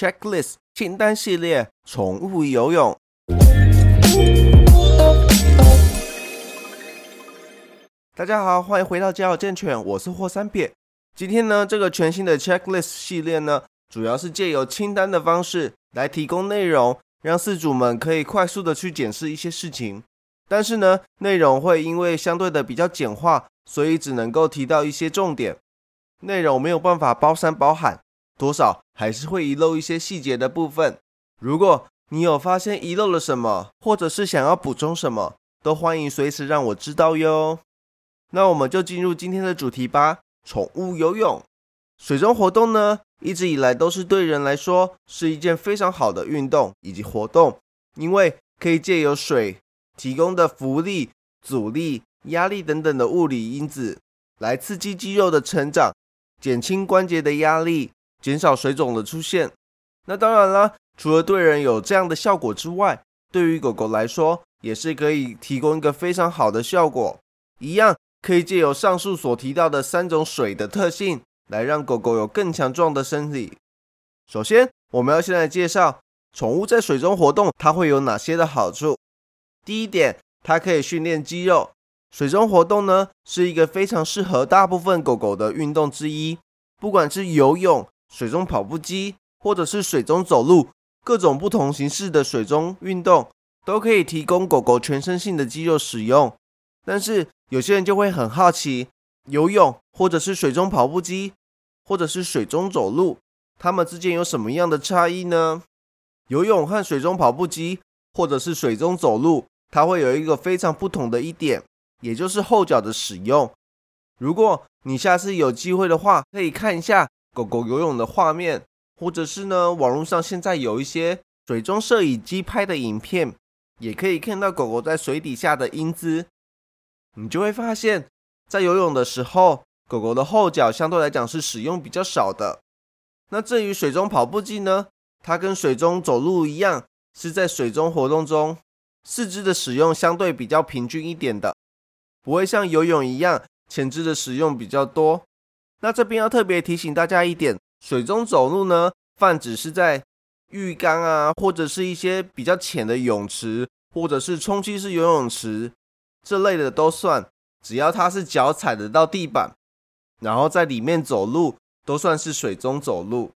Checklist 清单系列宠物游泳。大家好，欢迎回到家有健犬，我是霍三撇。今天呢，这个全新的 Checklist 系列呢，主要是借由清单的方式来提供内容，让饲主们可以快速的去检视一些事情。但是呢，内容会因为相对的比较简化，所以只能够提到一些重点，内容没有办法包山包海，多少还是会遗漏一些细节的部分。如果你有发现遗漏了什么，或者是想要补充什么，都欢迎随时让我知道哟。那我们就进入今天的主题吧。宠物游泳、水中活动呢，一直以来都是对人来说是一件非常好的运动以及活动，因为可以借由水。提供的浮力、阻力、压力等等的物理因子，来刺激肌肉的成长，减轻关节的压力，减少水肿的出现。那当然了，除了对人有这样的效果之外，对于狗狗来说，也是可以提供一个非常好的效果。一样可以借由上述所提到的三种水的特性，来让狗狗有更强壮的身体。首先，我们要先来介绍宠物在水中活动，它会有哪些的好处。第一点，它可以训练肌肉。水中活动呢，是一个非常适合大部分狗狗的运动之一。不管是游泳、水中跑步机，或者是水中走路，各种不同形式的水中运动，都可以提供狗狗全身性的肌肉使用。但是有些人就会很好奇，游泳或者是水中跑步机，或者是水中走路，它们之间有什么样的差异呢？游泳和水中跑步机。或者是水中走路，它会有一个非常不同的一点，也就是后脚的使用。如果你下次有机会的话，可以看一下狗狗游泳的画面，或者是呢，网络上现在有一些水中摄影机拍的影片，也可以看到狗狗在水底下的英姿。你就会发现，在游泳的时候，狗狗的后脚相对来讲是使用比较少的。那至于水中跑步机呢，它跟水中走路一样。是在水中活动中，四肢的使用相对比较平均一点的，不会像游泳一样前肢的使用比较多。那这边要特别提醒大家一点，水中走路呢，泛指是在浴缸啊，或者是一些比较浅的泳池，或者是充气式游泳池这类的都算，只要它是脚踩得到地板，然后在里面走路，都算是水中走路。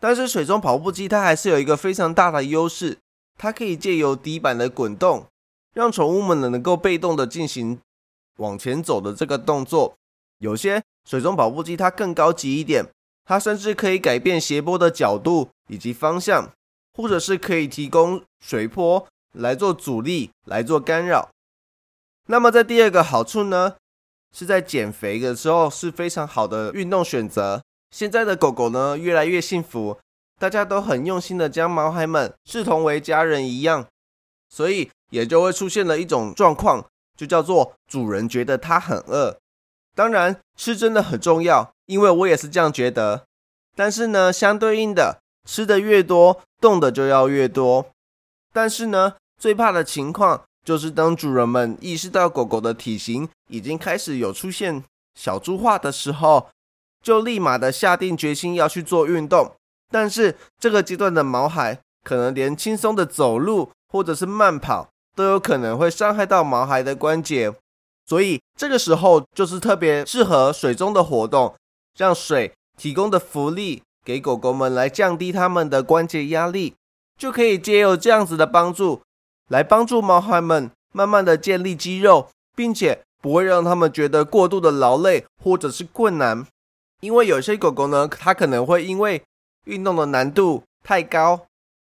但是水中跑步机它还是有一个非常大的优势。它可以借由底板的滚动，让宠物们能够被动的进行往前走的这个动作。有些水中跑步机它更高级一点，它甚至可以改变斜坡的角度以及方向，或者是可以提供水坡来做阻力、来做干扰。那么在第二个好处呢，是在减肥的时候是非常好的运动选择。现在的狗狗呢，越来越幸福。大家都很用心的将毛孩们视同为家人一样，所以也就会出现了一种状况，就叫做主人觉得它很饿。当然，吃真的很重要，因为我也是这样觉得。但是呢，相对应的，吃的越多，动的就要越多。但是呢，最怕的情况就是当主人们意识到狗狗的体型已经开始有出现小猪化的时候，就立马的下定决心要去做运动。但是这个阶段的毛孩可能连轻松的走路或者是慢跑都有可能会伤害到毛孩的关节，所以这个时候就是特别适合水中的活动，让水提供的浮力给狗狗们来降低它们的关节压力，就可以借由这样子的帮助来帮助毛孩们慢慢的建立肌肉，并且不会让他们觉得过度的劳累或者是困难，因为有些狗狗呢，它可能会因为运动的难度太高，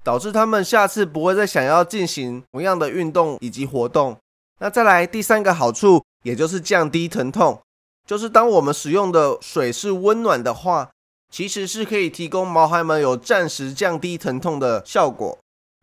导致它们下次不会再想要进行同样的运动以及活动。那再来第三个好处，也就是降低疼痛，就是当我们使用的水是温暖的话，其实是可以提供毛孩们有暂时降低疼痛的效果。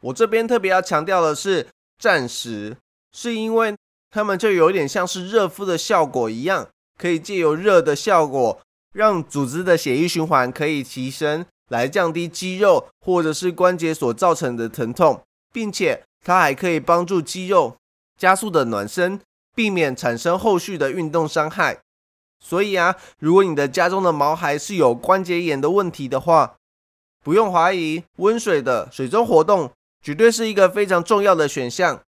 我这边特别要强调的是暂时，是因为它们就有点像是热敷的效果一样，可以借由热的效果，让组织的血液循环可以提升。来降低肌肉或者是关节所造成的疼痛，并且它还可以帮助肌肉加速的暖身，避免产生后续的运动伤害。所以啊，如果你的家中的毛孩是有关节炎的问题的话，不用怀疑，温水的水中活动绝对是一个非常重要的选项。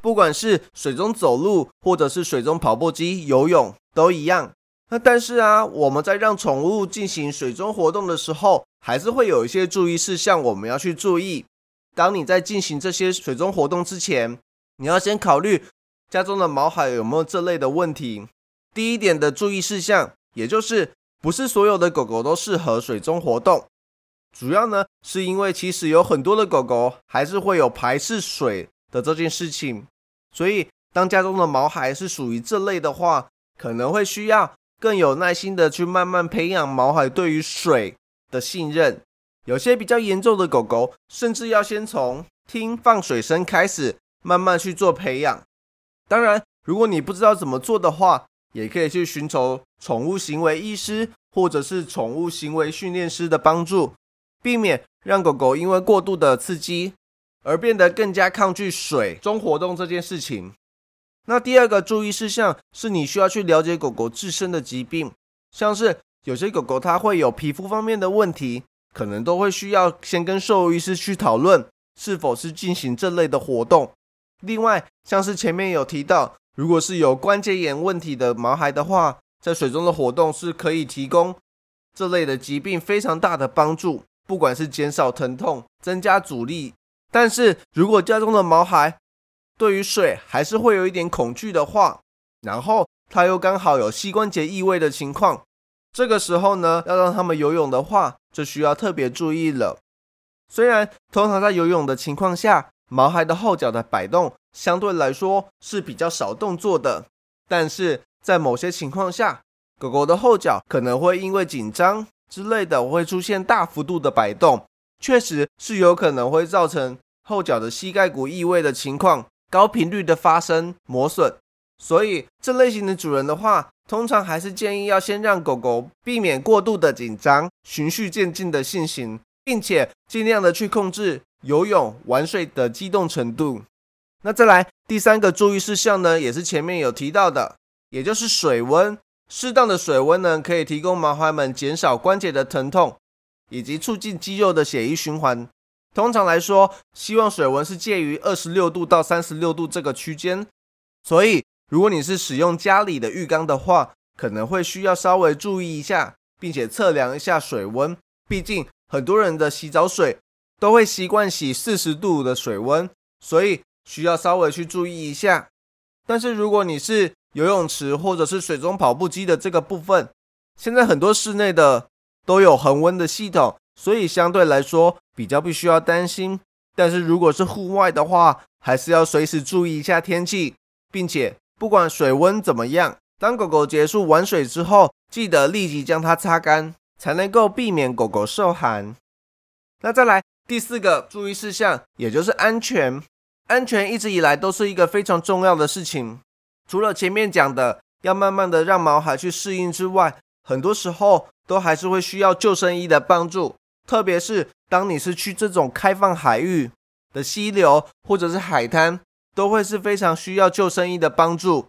不管是水中走路，或者是水中跑步机、游泳，都一样。那但是啊，我们在让宠物进行水中活动的时候，还是会有一些注意事项，我们要去注意。当你在进行这些水中活动之前，你要先考虑家中的毛孩有没有这类的问题。第一点的注意事项，也就是不是所有的狗狗都适合水中活动。主要呢，是因为其实有很多的狗狗还是会有排斥水的这件事情，所以当家中的毛孩是属于这类的话，可能会需要更有耐心的去慢慢培养毛孩对于水的信任。有些比较严重的狗狗，甚至要先从听放水声开始，慢慢去做培养。当然，如果你不知道怎么做的话，也可以去寻求宠物行为医师或者是宠物行为训练师的帮助。避免让狗狗因为过度的刺激而变得更加抗拒水中活动这件事情。那第二个注意事项是你需要去了解狗狗自身的疾病，像是有些狗狗它会有皮肤方面的问题，可能都会需要先跟兽医师去讨论是否是进行这类的活动。另外，像是前面有提到，如果是有关节炎问题的毛孩的话，在水中的活动是可以提供这类的疾病非常大的帮助。不管是减少疼痛、增加阻力，但是如果家中的毛孩对于水还是会有一点恐惧的话，然后他又刚好有膝关节异位的情况，这个时候呢，要让他们游泳的话，就需要特别注意了。虽然通常在游泳的情况下，毛孩的后脚的摆动相对来说是比较少动作的，但是在某些情况下，狗狗的后脚可能会因为紧张。之类的会出现大幅度的摆动，确实是有可能会造成后脚的膝盖骨异位的情况，高频率的发生磨损。所以这类型的主人的话，通常还是建议要先让狗狗避免过度的紧张，循序渐进的进行，并且尽量的去控制游泳玩水的激动程度。那再来第三个注意事项呢，也是前面有提到的，也就是水温。适当的水温呢，可以提供毛孩们减少关节的疼痛，以及促进肌肉的血液循环。通常来说，希望水温是介于二十六度到三十六度这个区间。所以，如果你是使用家里的浴缸的话，可能会需要稍微注意一下，并且测量一下水温。毕竟，很多人的洗澡水都会习惯洗四十度的水温，所以需要稍微去注意一下。但是，如果你是游泳池或者是水中跑步机的这个部分，现在很多室内的都有恒温的系统，所以相对来说比较不需要担心。但是如果是户外的话，还是要随时注意一下天气，并且不管水温怎么样，当狗狗结束玩水之后，记得立即将它擦干，才能够避免狗狗受寒。那再来第四个注意事项，也就是安全。安全一直以来都是一个非常重要的事情。除了前面讲的要慢慢的让毛孩去适应之外，很多时候都还是会需要救生衣的帮助。特别是当你是去这种开放海域的溪流或者是海滩，都会是非常需要救生衣的帮助。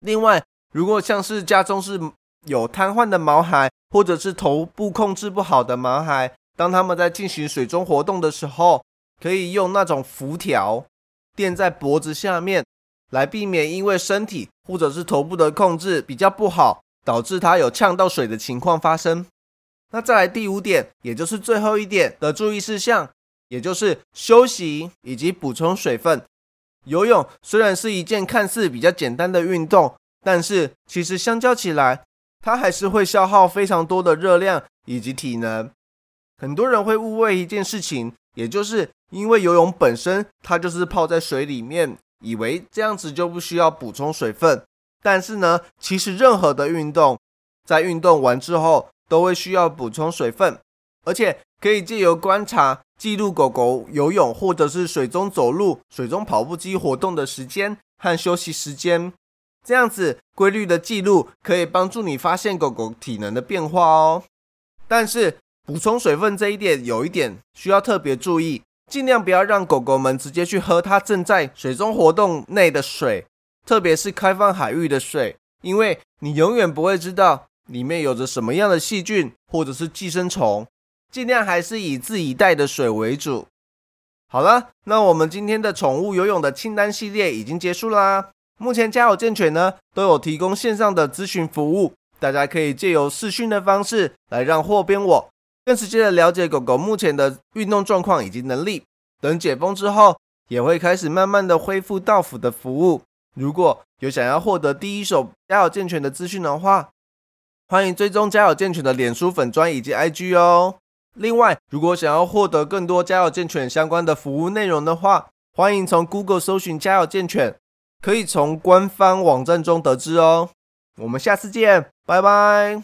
另外，如果像是家中是有瘫痪的毛孩，或者是头部控制不好的毛孩，当他们在进行水中活动的时候，可以用那种浮条垫在脖子下面。来避免因为身体或者是头部的控制比较不好，导致它有呛到水的情况发生。那再来第五点，也就是最后一点的注意事项，也就是休息以及补充水分。游泳虽然是一件看似比较简单的运动，但是其实相较起来，它还是会消耗非常多的热量以及体能。很多人会误会一件事情，也就是因为游泳本身它就是泡在水里面。以为这样子就不需要补充水分，但是呢，其实任何的运动在运动完之后都会需要补充水分，而且可以借由观察记录狗狗游泳或者是水中走路、水中跑步机活动的时间和休息时间，这样子规律的记录可以帮助你发现狗狗体能的变化哦。但是补充水分这一点有一点需要特别注意。尽量不要让狗狗们直接去喝它正在水中活动内的水，特别是开放海域的水，因为你永远不会知道里面有着什么样的细菌或者是寄生虫。尽量还是以自己带的水为主。好了，那我们今天的宠物游泳的清单系列已经结束啦。目前家有健犬呢都有提供线上的咨询服务，大家可以借由视讯的方式来让货边我更直接的了解狗狗目前的运动状况以及能力。等解封之后，也会开始慢慢的恢复到府的服务。如果有想要获得第一手家有健全的资讯的话，欢迎追踪家有健全的脸书粉专以及 IG 哦。另外，如果想要获得更多家有健全相关的服务内容的话，欢迎从 Google 搜寻家有健全，可以从官方网站中得知哦。我们下次见，拜拜。